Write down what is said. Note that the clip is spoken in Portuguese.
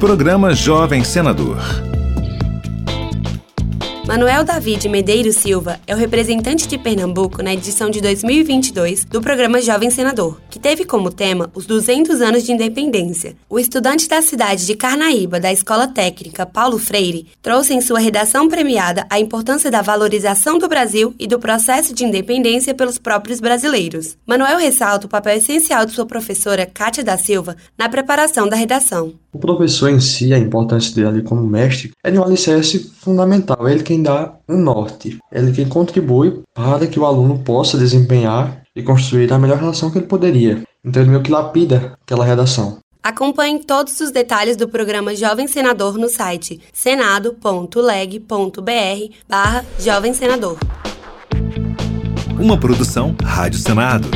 Programa Jovem Senador. Manuel David Medeiros Silva é o representante de Pernambuco na edição de 2022 do programa Jovem Senador, que teve como tema os 200 anos de independência. O estudante da cidade de Carnaíba, da Escola Técnica Paulo Freire, trouxe em sua redação premiada a importância da valorização do Brasil e do processo de independência pelos próprios brasileiros. Manuel ressalta o papel essencial de sua professora Kátia da Silva na preparação da redação. O professor em si, a importância dele como mestre, é de um alicerce fundamental. Ele quem dá um norte. Ele quem contribui para que o aluno possa desempenhar e construir a melhor relação que ele poderia. Então ele meio que lapida aquela redação. Acompanhe todos os detalhes do programa Jovem Senador no site senado.leg.br barra Jovem Senador. Uma produção Rádio Senado.